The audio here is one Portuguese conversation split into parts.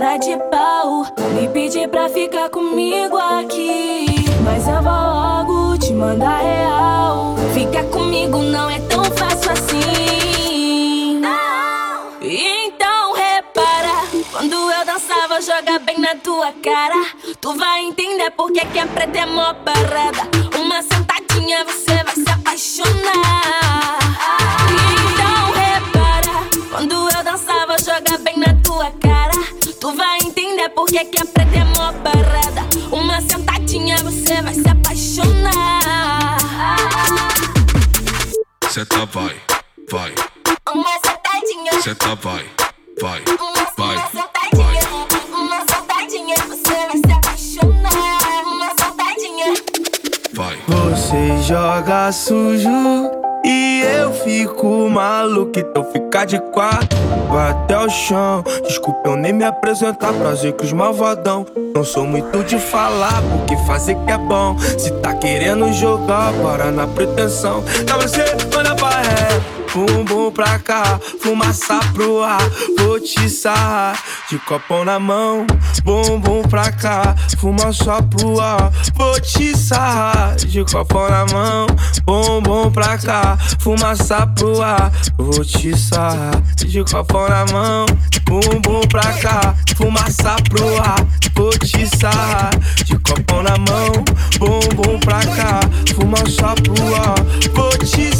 cara de pau. Me pedir pra ficar comigo aqui. Mas eu vou logo te mandar real. Ficar comigo não é tão fácil assim. Então repara, quando eu dançava, joga bem na tua cara. Tu vai entender porque que a preta é mó parada. Uma sentadinha, você vai se apaixonar. Porque que a preta é mó parada. Uma sentadinha, você vai se apaixonar. Senta vai, vai, Uma sentadinha. senta vai, vai, Uma, vai, uma vai. sentadinha, uma sentadinha, você vai se apaixonar. Uma sentadinha. vai. Você joga sujo e eu fico maluco. Então fica de quatro, vai até o chão. Desculpa eu nem me apresentar, prazer que os malvadão. Não sou muito de falar, porque fazer que é bom. Se tá querendo jogar, para na pretensão. Então você manda pra ré. Bumbum pra cá, fumaça pro ar, vou te sarrar de copão na mão. Bumbum pra cá, fumaça pro ar, vou te sarrar de copão na mão. Bumbum pra cá, fumaça pro ar, vou te sarrar de copão na mão. Bumbum pra cá, fumaça pro ar, vou te sarrar de copão na mão. Bumbum pra cá, fumaça pro ar, vou te sarrar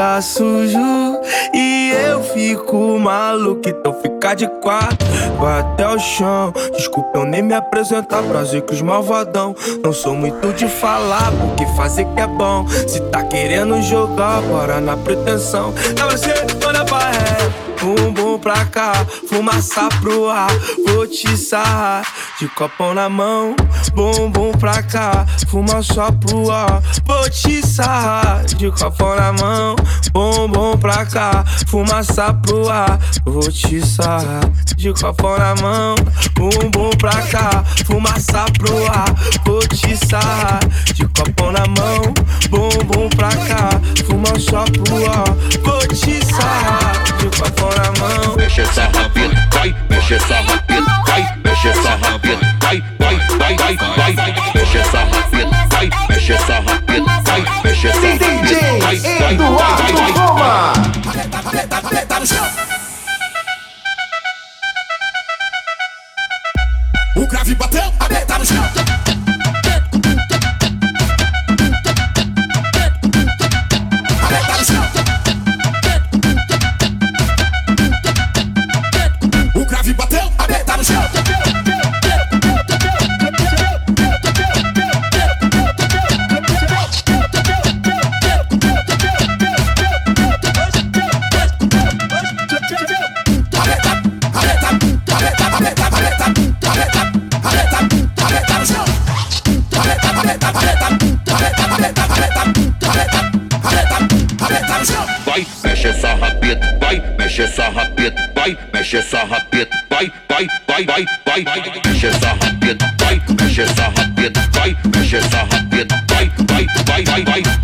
Joga sujo e eu fico maluco. Então fica de quatro, vai até o chão. Desculpa eu nem me apresentar, prazer que os malvadão. Não sou muito de falar, porque fazer que é bom. Se tá querendo jogar, para na pretensão. Então você manda pra ré. Bumbum pra cá, fumaça pro ar, vou te sarrar de copão na mão. Bumbum pra cá, fumaça pro ar, vou te sarrar de copão na mão. Bumbum pra cá, fumaça pro ar, vou te sarrar de copão na mão. Bumbum pra cá, fumaça pro ar, vou te sarrar de copão na mão. Bumbum pra cá, fumaça pro ar, vou te sarrar de copão na mão. Mexe essa rabeta, vai, mexe essa rabeta, vai, mexe essa rabeta, vai, vai, vai, vai, vai, mexe essa rabeta, vai, mexe essa rabeta, vai, mexe essa rabeta, vai, vai, vai, vai, vai. Roma. O grave bateu, a meta no chão. Mexe essa rabeta, vai, vai, vai, vai, vai, vai, mexe essa rabeta, vai, mexe essa rabeta, vai, mexe essa rabeta, vai, vai, vai, vai, vai.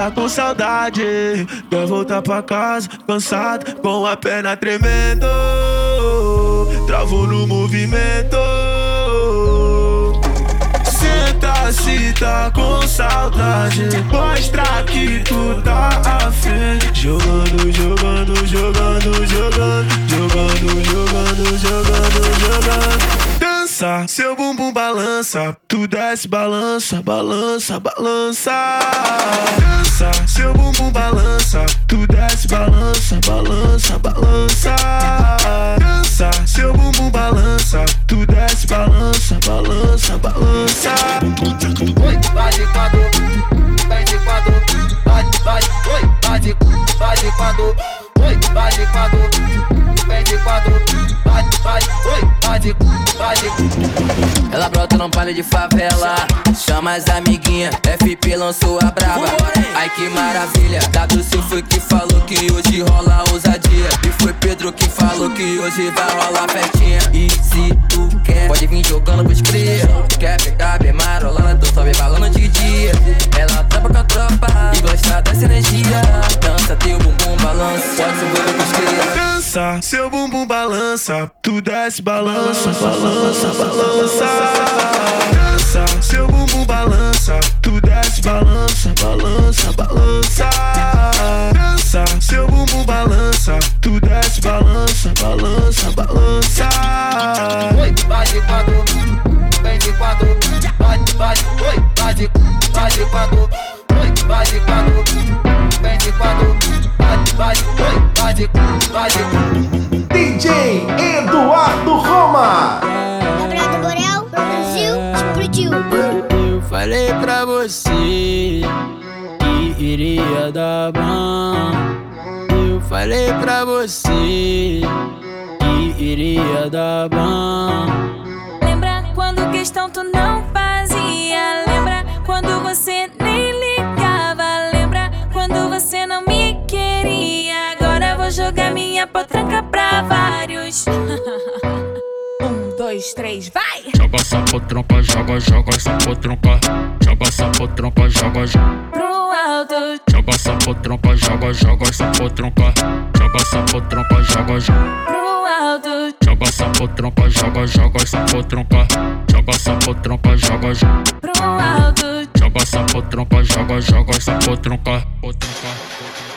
Tá com saudade. Quer voltar pra casa, cansado, com a perna tremendo. Travou no movimento. se tá com saudade, mostra que tu tá afim. Jogando, jogando, jogando, jogando, jogando, jogando, jogando, jogando. Seu bumbum balança, tu desce, balança, balança, balança. Dança, de favela, chama as amiguinhas, FP lançou a braba. Ai que maravilha, WC foi que falou que hoje rola ousadia. E foi Pedro que falou que hoje vai rolar festinha. E se tu quer, pode vir jogando pros cria. Quer pegar bem marolando, tu sobe balando de dia. Ela tropa com a tropa e gosta dessa energia. Dança teu bumbum balança, pode subir pros cria. Dança, seu bumbum balança, tu desce, balança, balança, balança. Dança, seu bumbum balança, tu desce, balança, balança, balança. Dança, seu bumbum balança, tu desce, balança, balança, balança. Oi, vai de quatro, vem de quatro, vai, vai, oi, vai de, vai de quatro, oi, vai de quatro, vem de quatro, vai, vai, oi, vai de, vai de. DJ Eduardo dar bom. Eu falei pra você que iria dar bom. Lembra quando questão tu não fazia? Lembra quando você nem ligava? Lembra quando você não me queria? Agora vou jogar minha potranca pra vários. dois, três, vai! Joga essa potranca, joga, joga essa potranca. Joga essa potranca, joga, joga. Pro alto, Joga essa potranca, joga, joga essa potranca. Joga essa potranca, joga, joga. pro alto, Joga essa potranca, joga, joga essa potranca. Joga essa potranca, joga, joga. pro alto. Joga essa potranca, joga, joga essa potranca. Potranca. Joga,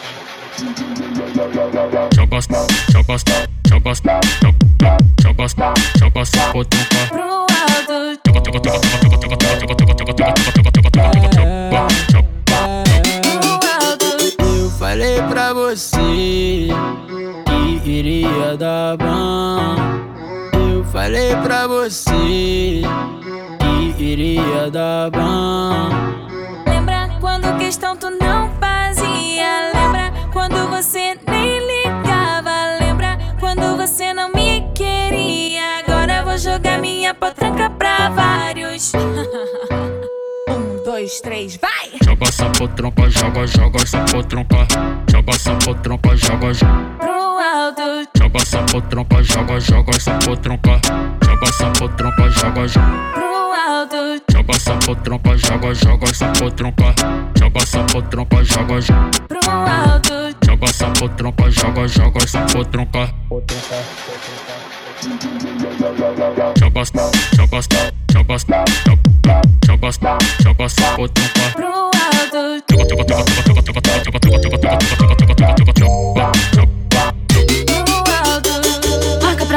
Eu falei pra você que iria dar bom. Eu falei pra você que iria dar bom. Lembra quando questão tu não potranca pra vários. um, dois, três, vai! Joga essa potranca, joga, joga essa potranca. Joga essa potranca, joga, joga. Pro alto, Joga essa potranca, joga, joga essa potranca. Joga essa potranca, joga, joga. pro alto, Joga essa potranca, joga, joga essa potranca. Joga essa potranca, joga, joga. pro alto. Joga essa potranca, joga, joga essa potranca. Essa potranca. Já gosto, já gosto, já gosto, já gosto, já gosto, outro quarto. Pro alto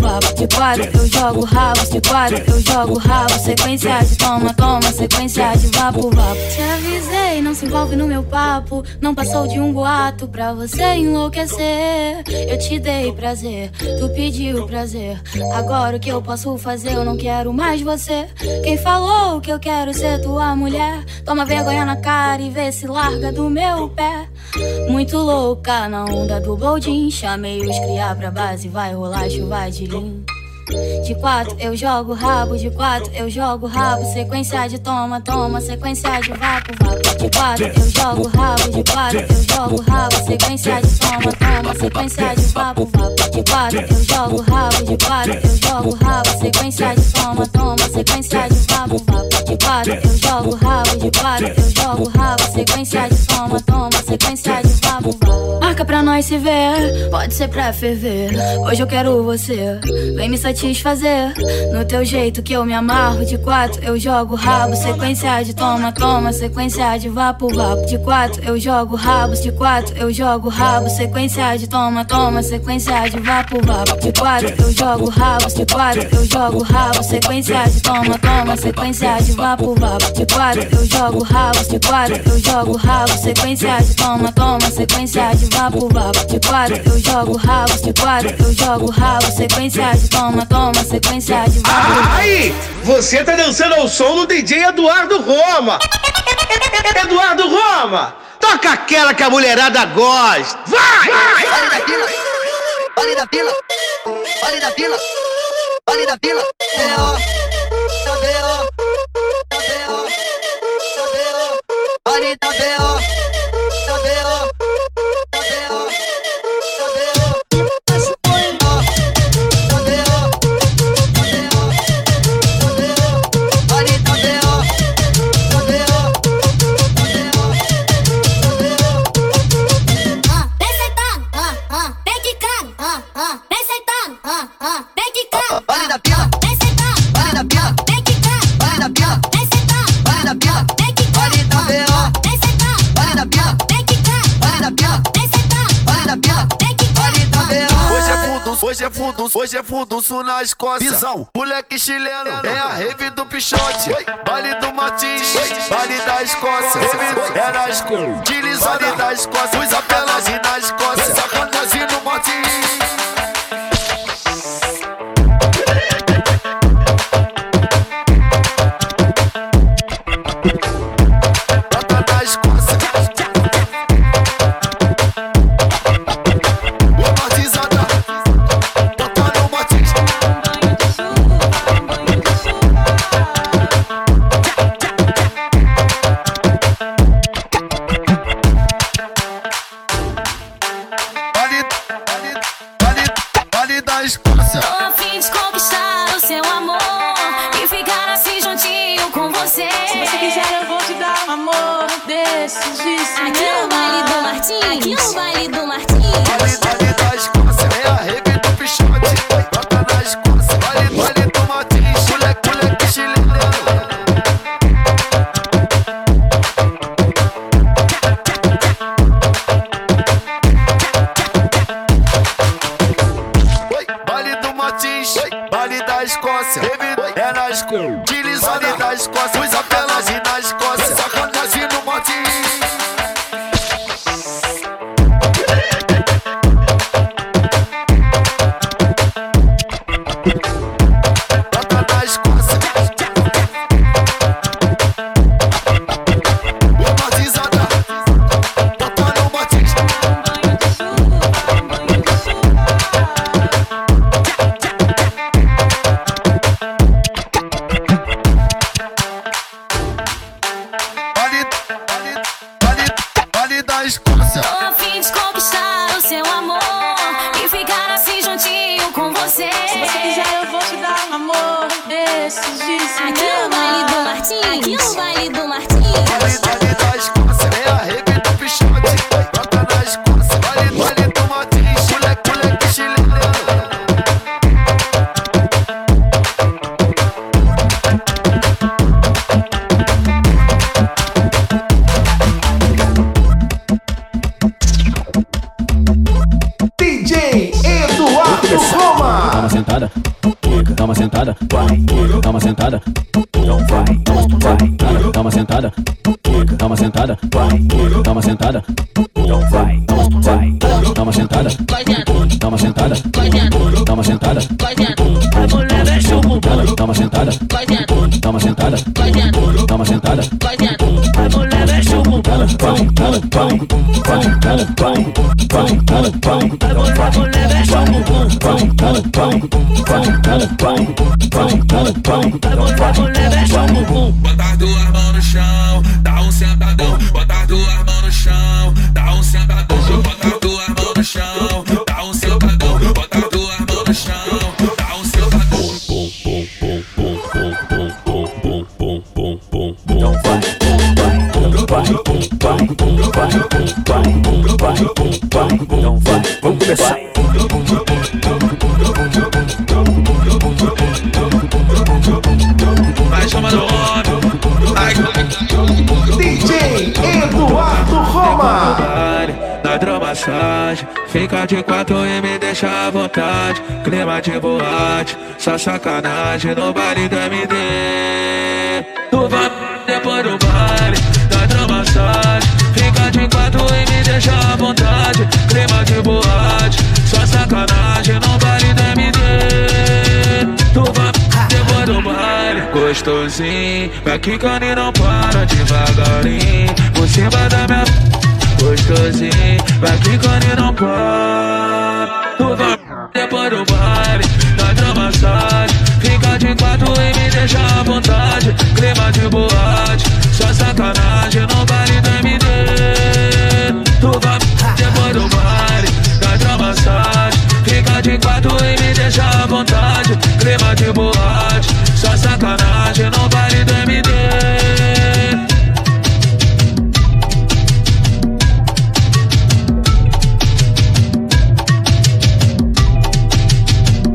vapo. De quatro eu jogo rabos, de quatro eu jogo rabo, sequência de toma, toma, sequência de vapo, vapo. Te avisei, não se envolve no meu papo, não passou de um boato pra você enlouquecer. Eu te dei prazer, tu pediu prazer. Agora o que eu posso fazer? Eu não quero mais você. Quem falou que eu quero ser tua mulher? Toma vergonha na cara e vê se larga do meu pé. Muito louca na onda do boldin. Chamei os criar pra base, vai rolar chuva de go. De quatro eu jogo rabo, de quatro eu jogo rabo. Sequência de toma, toma, sequência de vapo, vapo. De quatro eu jogo rabo, de quatro eu jogo rabo. Sequência de toma, toma, sequência de vapo, vapo. De quatro eu jogo rabo, de quatro eu jogo rabo. Sequência de toma, toma, sequência de vapo, vapo. De quatro eu jogo rabo, de quatro eu jogo rabo. Sequência de toma, toma, sequência de vapo, vapo. Marca pra nós se ver, pode ser pra ferver. Hoje eu quero você, vem me satisfazer. No teu jeito que eu me amarro. De quatro eu jogo rabo, sequência de toma, toma, sequência de vapo, vapo. De quatro eu jogo rabos, de quatro eu jogo rabo, sequência de toma, toma, sequência de vapo, vapo. De quatro eu jogo rabos, de quatro eu jogo rabo, sequência de toma, toma, sequência de vapo, vapo. De quatro eu jogo rabos, de quatro eu jogo rabo, sequência de toma, toma, sequência de vapo, vapo. De quatro eu jogo rabos, de quatro eu jogo rabo, sequência de toma, toma, sequência de vapo. Aí, você tá dançando ao som do DJ Eduardo Roma. Eduardo Roma, toca aquela que a mulherada gosta. Vai! Vale da vila, da vila, da vila, da vila. B.O. da fundo, hoje é fundo, hoje é funduço na Escócia. Visão, moleque chileno, é a rave do Pichote. Vale do Martins, vale da Escócia. Rave é na Escócia, utilizado da Escócia. Usa pelagem na Escócia, sacanagem no Martins. Bota as duas mãos no chão, dá um sentadão. Bota as duas mãos no chão, dá um sentadão. Bota as duas mãos no chão, Vamos começar. Vai chamando o homem. DJ Eduardo Roma. na dromassagem Fica de quatro e me deixa à vontade Clima de boate, só sacanagem No baile do MD Tu vai depois do baile, deixa à vontade Clima de boate, só sacanagem No baile do MD Tu vai depois do baile Gostosinho, vai quicando e não para devagarinho. Por cima da minha gostosinho Vai quicando e não para. Tu vai depois do baile Na dramassagem Fica de quatro e me deixa à vontade Clima de boate Só sacanagem deixa à vontade Clima de boate Só sacanagem no baile do MD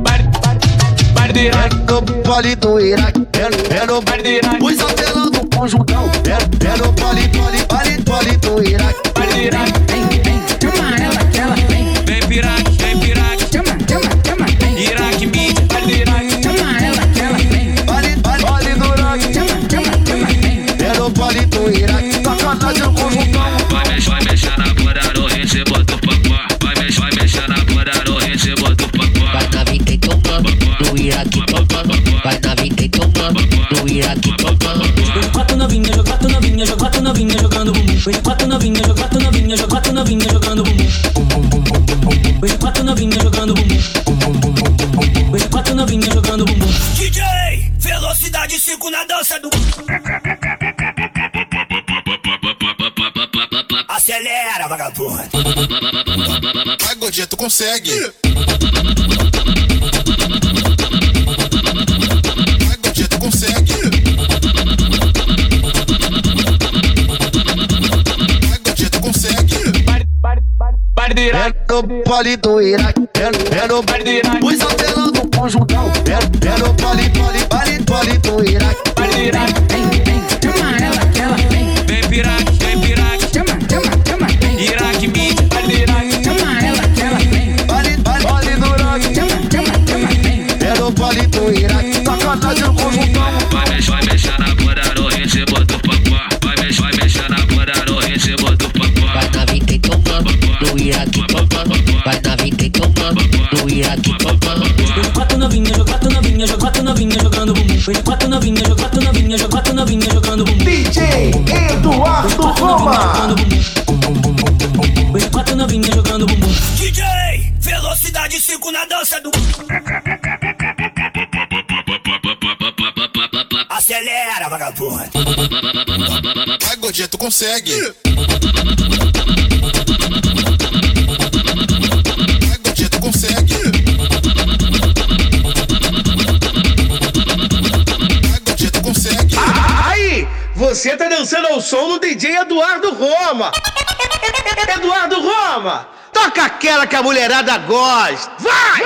É no baile do Iraque, é, no- Gordinha, tu consegue. Vai, gordinha, tu consegue. Vai, gordinha, tu consegue. Baile do Iraque. É no baile do Iraque. É, no- é no baile do Iraque. Os apelão do conjuntão, é, é no baile, baile, baile, baile do Iraque. Baile do Iraque. Hoje quatro novinha, joga quatro novinha, joga quatro novinha jogando bumbum. DJ Eduardo Roma. Hoje quatro novinha jogando bumbum. DJ, velocidade 5 na dança do. Acelera, vagabundo. Vai, gordinha, tu consegue. Você tá dançando ao som do DJ Eduardo Roma. Eduardo Roma, toca aquela que a mulherada gosta. Vai!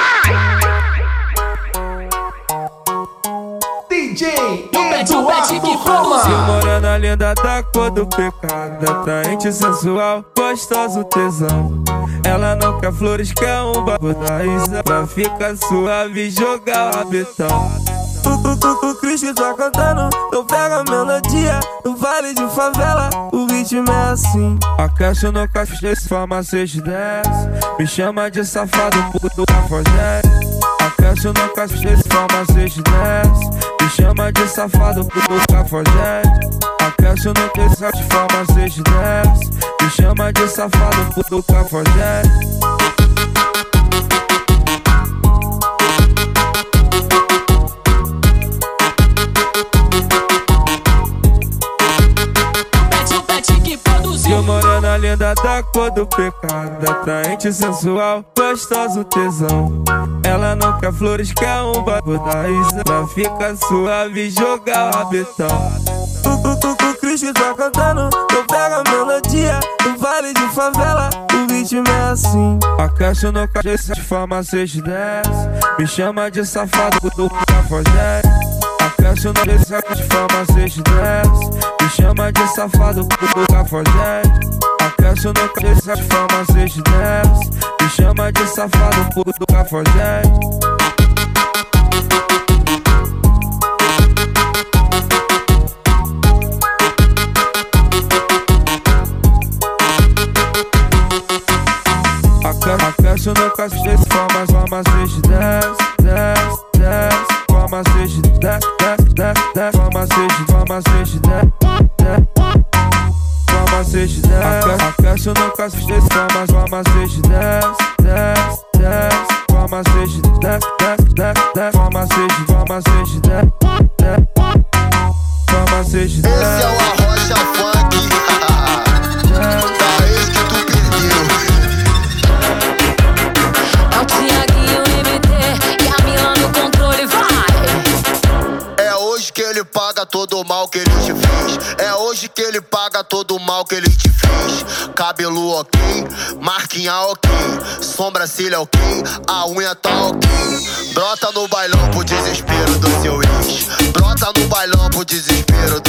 DJ Eduardo Roma. Morena linda da cor do pecado, atraente sensual, gostoso tesão. Ela não quer flores, quer um babo da Isa Pra ficar suave e jogar o rabetão O, o, o, Cristo tá cantando, então pega a melodia No vale de favela, o ritmo é assim. Aquece no café, farmacêutico desce. Me chama de safado, puto cafajeste Aquece no café, farmacêutico desce. Me chama de safado, puto cafajeste Aquece no terceiro de forma 6 de 10 Me chama de safado, puto cafajeste linda da cor do pecado Atraente, sensual, gostoso, tesão. Ela não quer flores, quer um bagulho da Isa Pra ficar suave e jogar o rabetão Tu, tu, tu, tu, Cristo tá cantando Eu pego a melodia No vale de favela O ritmo é assim. Aquece no caixa de forma 6 de 10 Me chama de safado do cafajeste Aquece no caixa de forma 6 de 10 Me chama de safado do cafajeste Aquece no caixa de forma 6 de 10 Me chama de safado do cafajeste. Aquece no cacete, forma, forma 6 de 10, 10, 10 Forma 6 de 10, 10, 10, 10 Forma 6 de, forma 6 de 10, 10 Forma 6 de 10 Aque- Aquece no cacete, forma, forma 6 de 10, 10, 10 Forma 6 de 10, 10, 10, 10 Forma 6 de, forma 6 de 10, 10 Forma 6 de 10 Esse é o Arrocha Funk. Tá esse que tu perdeu. É o Tiaguinho MT e a Mila no controle, vai! É hoje que ele paga todo o mal que ele te fez. É hoje que ele paga todo o mal que ele te fez. Cabelo ok, marquinha ok, sobrancelha ok, a unha tá ok. Brota no bailão pro desespero do seu ex. Brota no bailão pro desespero do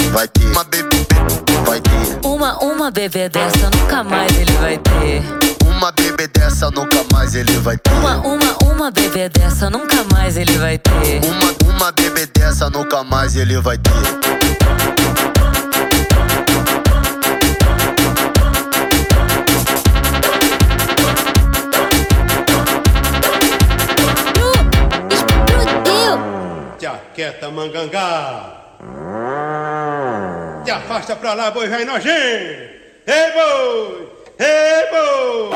Vai ter. Uma bebê, vai ter. Uma, uma bebê dessa nunca mais ele vai ter. Uma bebê dessa nunca mais ele vai ter. Uma, uma, uma bebê dessa nunca mais ele vai ter. Uma, uma bebê dessa nunca mais ele vai ter. Jaqueta mangangá. Te afasta pra lá, boi velho nojento. Ei, boi! Ei, boi!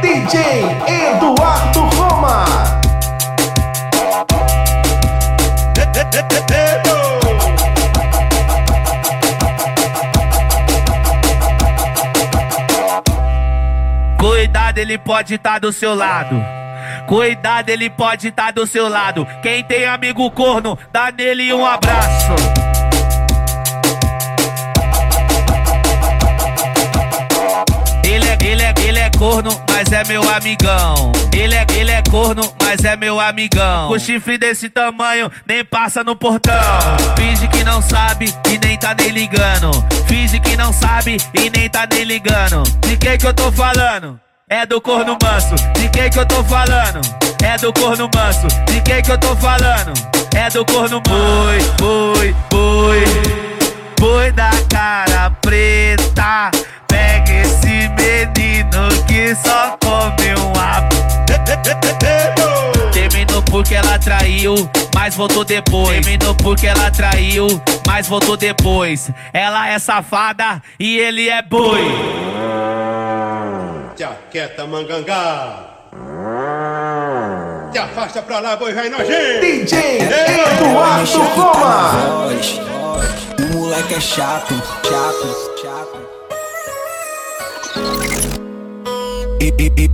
DJ Eduardo Roma. Ei, boi! Cuidado, ele pode estar do seu lado. Cuidado, ele pode estar do seu lado. Quem tem amigo corno, dá nele um abraço. Ele é, ele é, ele é corno, mas é meu amigão. Ele é, ele é corno, mas é meu amigão. Com chifre desse tamanho, nem passa no portão. Finge que não sabe e nem tá nem ligando. Finge que não sabe e nem tá nem ligando. De quem que eu tô falando? É do corno manso. De quem que eu tô falando? É do corno manso. De quem que eu tô falando? É do corno boi, boi, boi. Boi da cara preta. Pega esse menino que só come um Terminou porque ela traiu, mas voltou depois. Terminou porque ela traiu, mas voltou depois. Ela é safada e ele é boi. Jaqueta mangangá. Te afasta pra lá, boi vai nojento. DJ Eduardo Goma. O moleque é chato, chato, chato.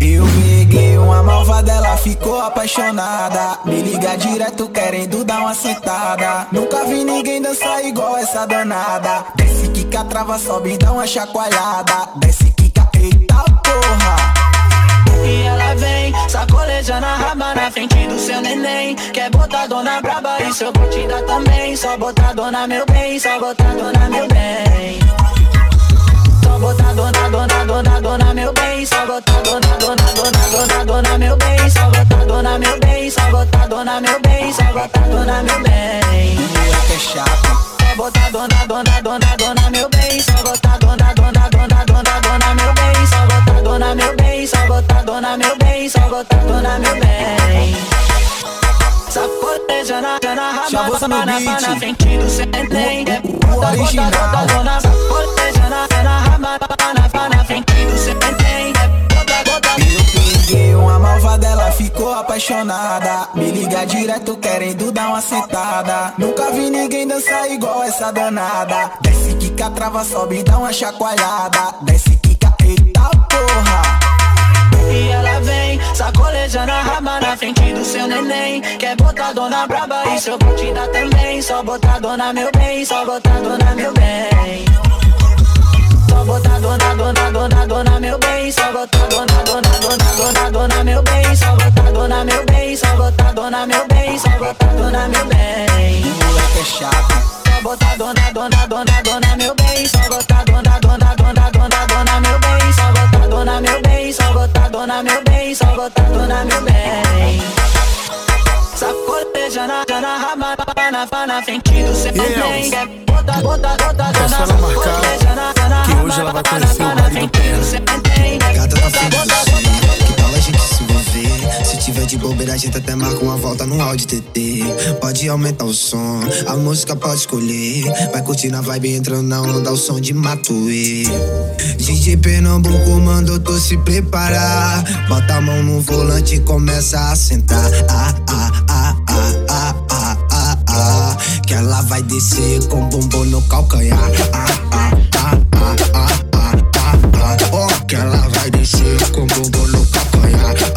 Eu peguei uma malvada, ela ficou apaixonada. Me liga direto querendo dar uma sentada. Nunca vi ninguém dançar igual essa danada. Desce, quica, trava, sobe, dá uma chacoalhada. Desce, sacolejando a raba na frente do seu neném. Quer botar dona braba, isso eu vou te dar também. Só botar dona meu bem, só botar dona meu bem. Só botar dona, dona, dona, dona meu bem. Só botar dona, dona, dona, dona, dona meu bem. Só botar dona meu bem, só botar dona meu bem. Só botar dona meu bem. É chato. Só botar dona, dona, dona, dona meu bem. Só botar dona, dona, dona, dona, dona meu bem. Só dona meu bem. Só botar dona meu bem. Só botar dona meu bem. Sacoleja na, na raba, Chavosa no na, na, frente do seu neném. Bota, bota, bota, dona, sacoleja na, na, frente do eu peguei uma malvada, ela ficou apaixonada. Me liga direto querendo dar uma sentada. Nunca vi ninguém dançar igual essa danada. Desce, quica, trava, sobe, dá uma chacoalhada. Desce, dona braba, isso eu vou te dar também. Só botar dona meu bem, só botar dona meu bem. Só botar dona, dona, dona, dona meu bem. Só botar dona, dona, dona, dona, dona meu bem. Só botar dona meu bem, só botar dona meu bem. Só botar dona meu bem. Moleque é chato. Botar dona, dona, dona, dona meu bem. Só botar dona, dona, dona, dona, dona meu bem. Só botar dona meu bem. Só botar dona meu bem. Só botar dona meu bem. Sacoleja na, na raba, na, na frente do seu bem. Bota, bota, bota, É só ela marcar que hoje ela vai conhecer o marido dela. Gata tá feliz, que tal a gente se envolver? Se tiver de bobeira, a gente até marca uma volta no áudio TT. Pode aumentar o som, a música pode escolher. Vai curtir na vibe entrando na onda, o som de Matuê. DJ Pernambuco mandou tu se preparar. Bota a mão no volante e começa a sentar. Ah, ah, ah, ah, ah, ah, ah, ah. Que ela vai descer com bumbum no calcanhar. Ah, ah, ah, ah, ah, ah, ah, ah. Oh, que ela vai descer com bumbum no calcanhar.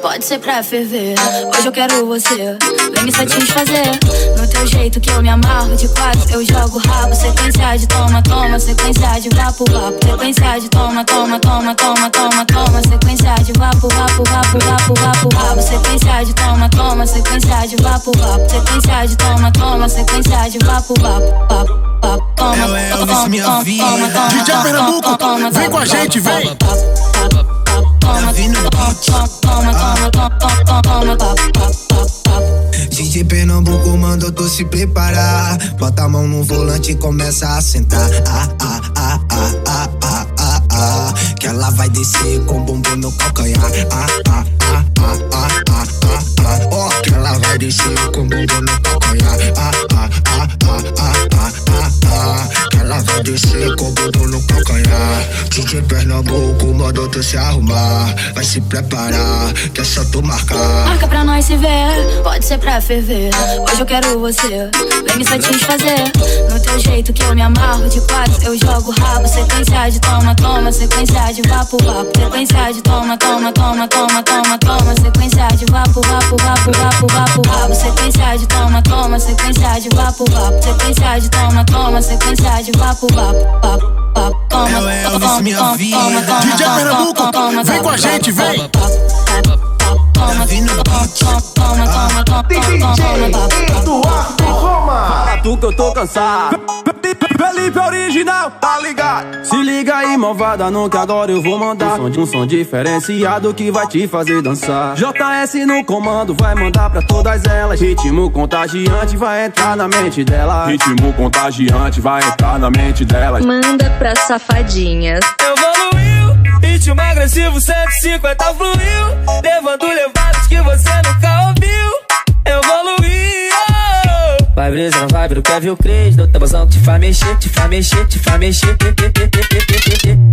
Pode ser pra ferver. Hoje eu quero você, vem me satisfazer. No teu jeito que eu me amarro, de quatro eu jogo rabo. Sequência de toma, toma, sequência de vapo, vapo. Sequência de toma, toma, toma, toma, toma, toma. Sequência de vapo, vapo, vapo, vapo, vapo, vapo. Sequência de toma, toma, sequência de vapo, vapo. Sequência de toma, toma, sequência de vapo, vapo, vapo, vapo. Toma, Ela é toma, Elvis, toma, minha toma, vida. toma, toma, DJ toma, Pernambuco, toma, toma, vem com a toma, gente, toma, vem. toma, toma, toma, toma, toma, toma, toma, toma, toma. DJ Pernambuco mandou tu se preparar. Bota a mão no volante e começa a sentar. Ah, ah, ah, ah, ah, ah, ah, ah. Que ela vai descer com bumbum no calcanhar. Ah, ah, ah, ah, ah, ah, ah, ah. Oh, que ela vai descer com bumbum no calcanhar. Ah, ah, ah, ah, ah, ah, ah, ah. Ela vai descer com o no calcanhar. DJ Pernambuco mandou tu se arrumar. Vai se preparar, que é só tu marcar. Marca pra nós se ver, pode ser pra ferver. Hoje eu quero você, vem me satisfazer. No teu jeito que eu me amarro de quatro, eu jogo rabo. Sequência de toma, toma, sequência de vapo, vapo. Sequência de toma, toma, toma, toma, toma, toma. Sequência de vapo, vapo, vapo, vapo, vapo, vapo. Sequência de toma, toma, sequência de vapo, vapo. Sequência de toma, toma, sequência de vapo, vapo, vapo, vapo. Toma, Ela é toma, Elvis, minha toma, vida. toma, toma, DJ toma, Pernambuco, toma, toma, vem com a toma, gente, toma, vem. Toma, toma, toma, toma, toma, toma, toma, Fala tu que eu tô cansado. Felipe original, tá ligado? Se liga aí, malvada, no que agora eu vou mandar. Um som, um som diferenciado que vai te fazer dançar. JS no comando, vai mandar pra todas elas. Ritmo contagiante vai entrar na mente delas. Ritmo contagiante vai entrar na mente delas. Manda pra safadinhas. Evoluiu, ritmo agressivo 150 fluiu, levando levadas que você nunca ouviu. Vai brisa, não vai pro Kevin Cres No tabuzão que te faz mexer, te faz mexer, te faz mexer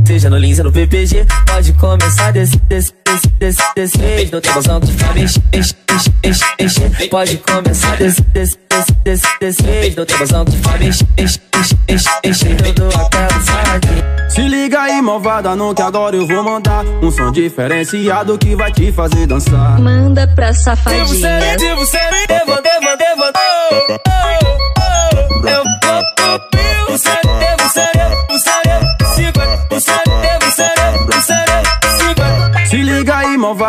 Seja no Lins ou no PPG Pode começar desse, desse, desse, desse, desse No tabuzão que te faz mexer, mexer, mexer, mexer Pode começar desse, desse, desse, desse, desse vez No tabuzão que te faz mexer, mexer, mexer, mexer Tudo aquela saque Se liga aí, malvada, no que agora eu vou mandar. Um som diferenciado que vai te fazer dançar. Manda pra Devo safadinhas. ser, devo ser, devo, devo, devo,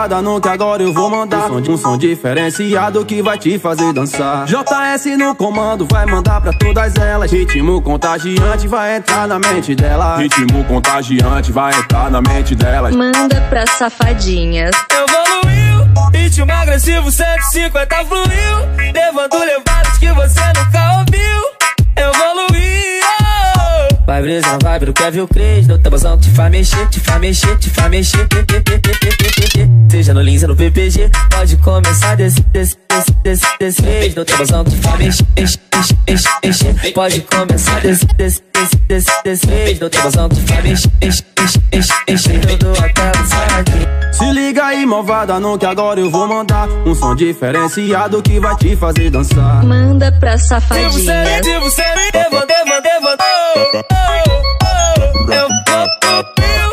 no que agora eu vou mandar. Um som, um som diferenciado que vai te fazer dançar. JS no comando, vai mandar pra todas elas. Ritmo contagiante vai entrar na mente delas. Ritmo contagiante vai entrar na mente delas. Manda pra safadinhas. Evoluiu, ritmo agressivo 150 fluiu, levando levadas que você nunca ouviu. Vai brisa, vai pro Kevin Cres No tabuzão te faz mexer, te faz mexer, te faz mexer. Seja no Lins ou no PPG Pode começar desse, desse, desse, desse, desse. No tabuzão te faz mexer, mexer, mexer, mexer. Pode começar desse, desse, que faz mexer, mexer, mexer, mexer Tudo aquela saque Se liga aí, malvada, no que agora eu vou mandar. Um som diferenciado que vai te fazer dançar. Manda pra Devo ser, devo ser, devo, devo, devo, oh, oh, oh. Eu vou ser, devo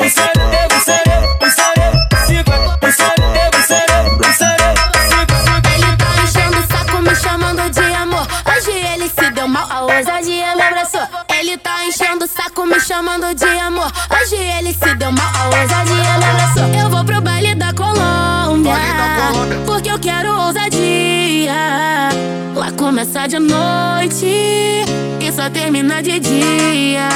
chamando de amor. Hoje ele se deu mal, a ousadia me abraçou. Eu vou pro baile da Colômbia, porque eu quero ousadia. Lá começa de noite e só termina de dia.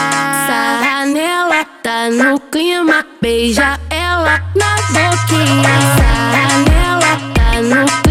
Sarra nela, tá no clima, beija ela na boquinha. Sarra nela, tá no clima,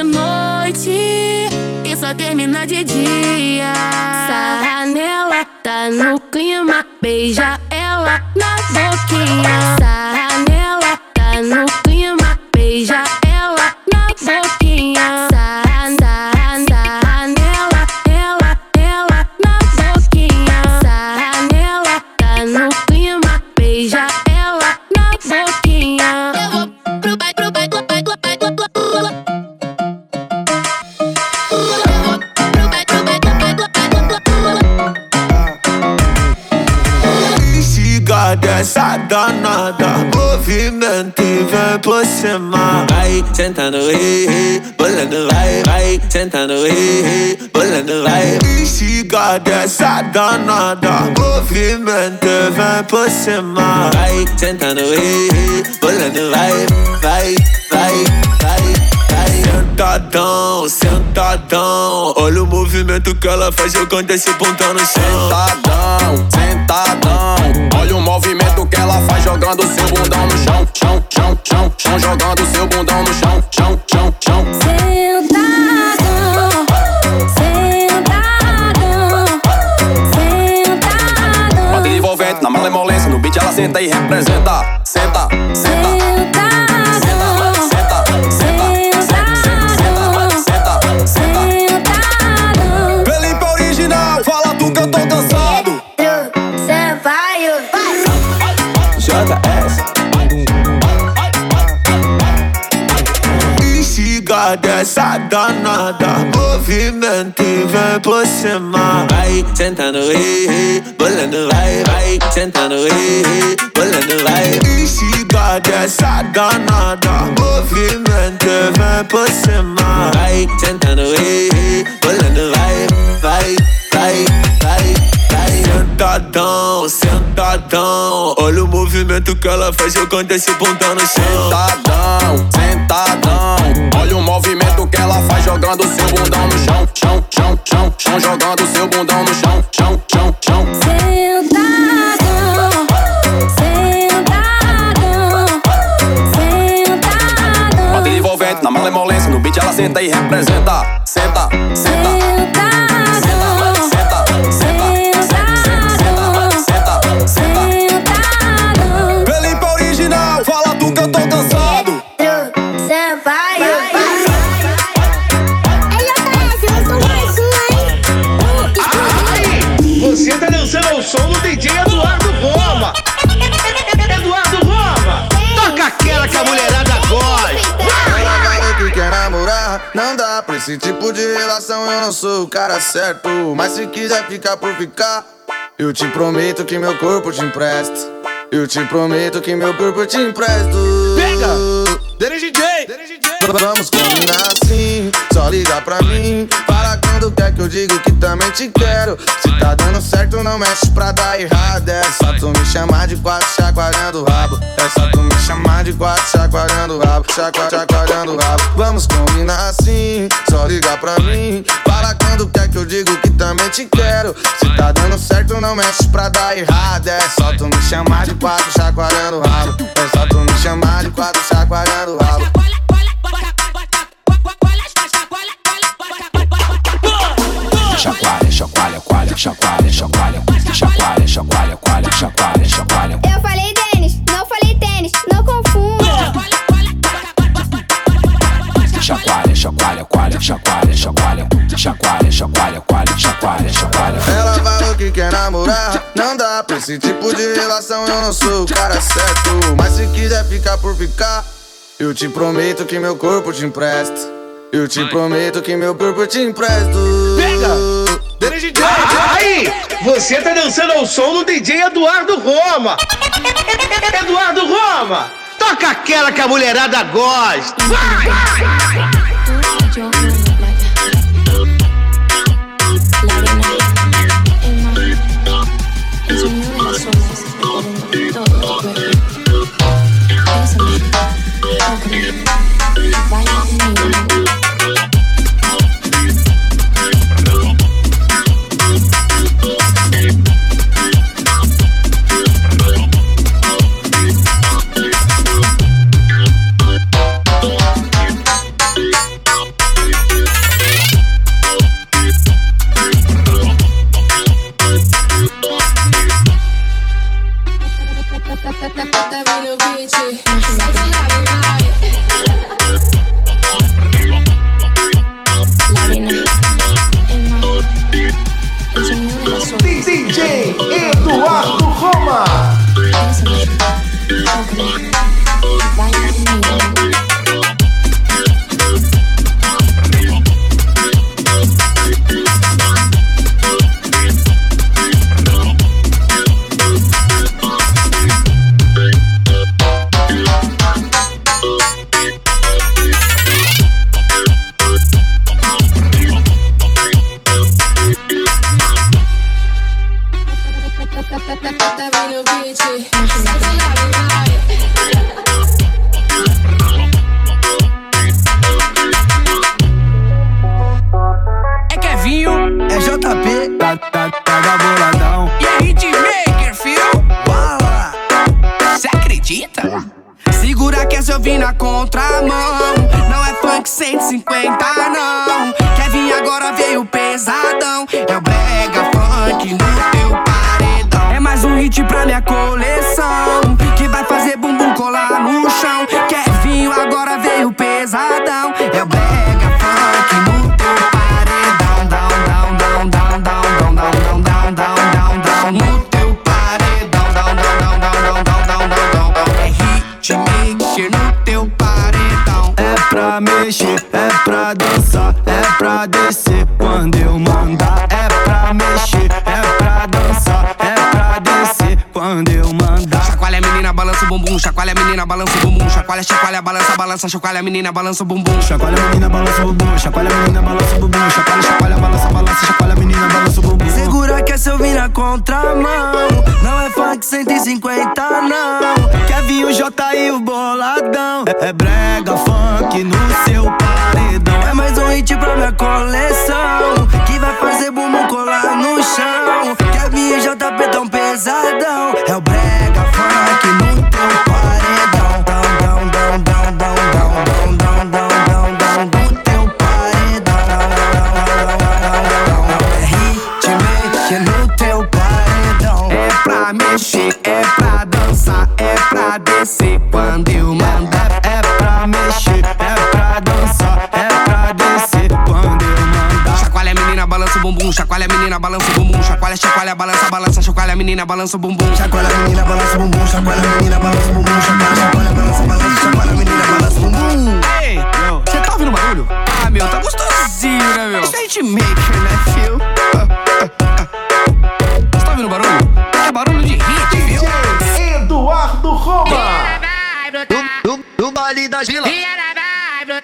de noite e só termina de dia. Sarra por cima. Vai sentando, ei, ei, bolando, vai, vai sentando, ei, ei, bolando, vai. Instiga dessa danada, movimento vem por cima. Vai sentando, ei, ei, bolando, vai, vai, vai, vai. Sentadão, sentadão. Olha o movimento que ela faz jogando esse bundão no chão. Sentadão, sentadão. Olha o movimento que ela faz jogando seu bundão no chão, chão, chão, chão, chão, jogando seu bundão no chão, chão, chão, chão. Sentadão, sentadão, sentadão. Bate envolvente na malemolência, no beat ela senta e representa. Dessa danada, movimento e vem por cima. Vai sentando, ei, ei, bolando, vai, vai sentando, ei, ei, bolando, vai. Instiga dessa danada, movimento e vem por cima. Vai sentando, ei, ei, vai, vai, vai, vai. Sentadão, sentadão. Olha o movimento que ela faz jogando esse bundão no chão. Sentadão, sentadão. Olha o movimento que ela faz jogando seu bundão no chão, chão, chão, chão, chão, jogando seu bundão no chão, chão, chão, chão. sentadão, sentadão, sentadão. Bate envolvente na malemolência, no beat ela senta e representa. Esse tipo de relação. Eu não sou o cara certo, mas se quiser ficar por ficar, eu te prometo que meu corpo te empresto. Eu te prometo que meu corpo te empresto. Pega! Dere DJ! Vamos combinar assim, só liga pra mim. Fala quando quer que eu digo que também te quero. Se tá dando certo, não mexe pra dar errado. É só tu me chamar de quatro, chacoalhando o rabo. É só tu me chamar de quatro, chacoalhando o rabo. Chacua, chacoalhando o rabo. Vamos combinar assim, só liga pra mim. Fala quando quer que eu digo que também te quero. Se tá dando certo, não mexe pra dar errado. É só tu me chamar de quatro, chacoalhando o rabo. É só tu me chamar de quatro, chacoalhando o rabo. Chacoalha, coalha, chacoalha, chacoalha, chacoalha, chacoalha, coalha, chacoalha, chacoalha. Eu falei tênis, não falei tênis, não confunda. Chacoalha, chacoalha, coalha, chacoalha, chacoalha, chacoalha, chacoalha, coalha, chacoalha, chacoalha. Ela falou que quer namorar, não dá pra esse tipo de relação. Eu não sou o cara certo, mas se quiser ficar por ficar, eu te prometo que meu corpo te empresto. Eu te prometo que meu corpo te empresto. Pega! DJ! Aí! Você tá dançando ao som do DJ Eduardo Roma. Eduardo Roma, toca aquela que a mulherada gosta. El balança o bumbum, chacoalha, chacoalha, balança, balança, chacoalha menina, balança o bumbum. Chacoalha menina, balança o bumbum, chacoalha menina, balança o bumbum, chacoalha, chacoalha, balança, balança, chacoalha menina, balança o bumbum. Segura que é seu vir na contramão. Não é funk 150, não. Quer vir o J e o boladão? É, é brega funk no seu paredão. É mais um hit pra minha coleção. Que vai fazer bumbum colar no chão. Quer vir o JP tão pesadão? É o brega descer quando eu mandar. É pra mexer, é pra dançar, é pra descer quando eu mandar. Chacoalha menina, balança o bumbum, chacoalha menina, balança o bumbum, chacoalha, chacoalha, balança, balança, chacoalha menina, balança o bumbum, chacoalha menina, balança o bumbum, chacoalha menina, balança o bumbum, chacoalha, chacoalha, balança, balança, chacoalha menina, balança o bumbum. Ei, você tá ouvindo barulho? Ah, meu, tá gostosinho, né, meu? Isso é hitmaker, né, fio? Você tá ouvindo barulho? É barulho de hit, No, no, no baile da gila.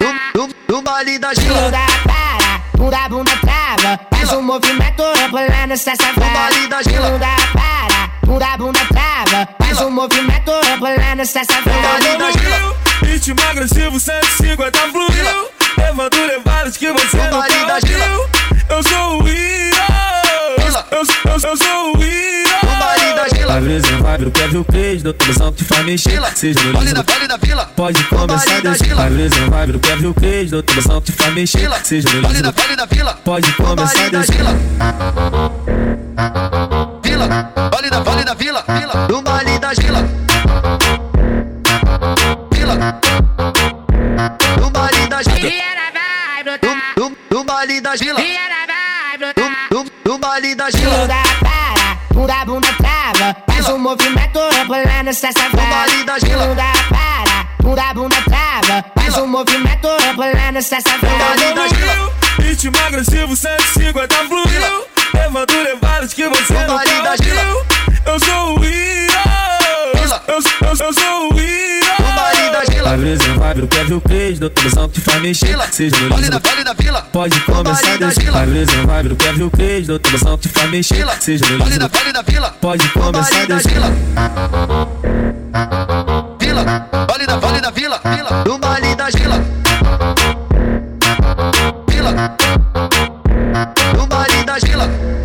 No, no, no baile da gila. Bunda para, bunda, bunda trava. Faz um movimento rebolando essa safada. No baile da gila. Bunda para, bunda, bunda trava. Faz um movimento rebolando essa safada. No baile da gila. Ritmo agressivo 150 fluiu. Vai ver o Kevin o Cleide, doutorzão que faz mexer. Seja no lance vale da vila. Pode começar desse Vai ver vai ver o Kevin o Cleide, doutorzão que faz mexer. Seja no lance vale da vila. Pode começar desse Vila, vale da vale da vila. Do vale da vila. Vila. Do vale da vila. Do baile da vila. Do baile da vila. Bunda para, da bunda Faz um movimento rebolando essa safada. No baile da gila. Bunda para, bunda, bunda trava. Faz um movimento rebolando essa safada. baile da gila. Ritmo agressivo 150 fluiu. Levando levadas que você No não baile da gila. Eu sou o. Vila. Eu, eu, eu sou o Hiro. A brisa vai pro Kevin Cris, do tesão que faz mexer. Seja no vila. pode começar a descer. A brisa vai pro Kevin Cris, do tesão que faz mexer. Seja no vila. pode começar a descer. Vila, vale da, vale da vila, vila, no baile da vila. Vila, no baile da vila.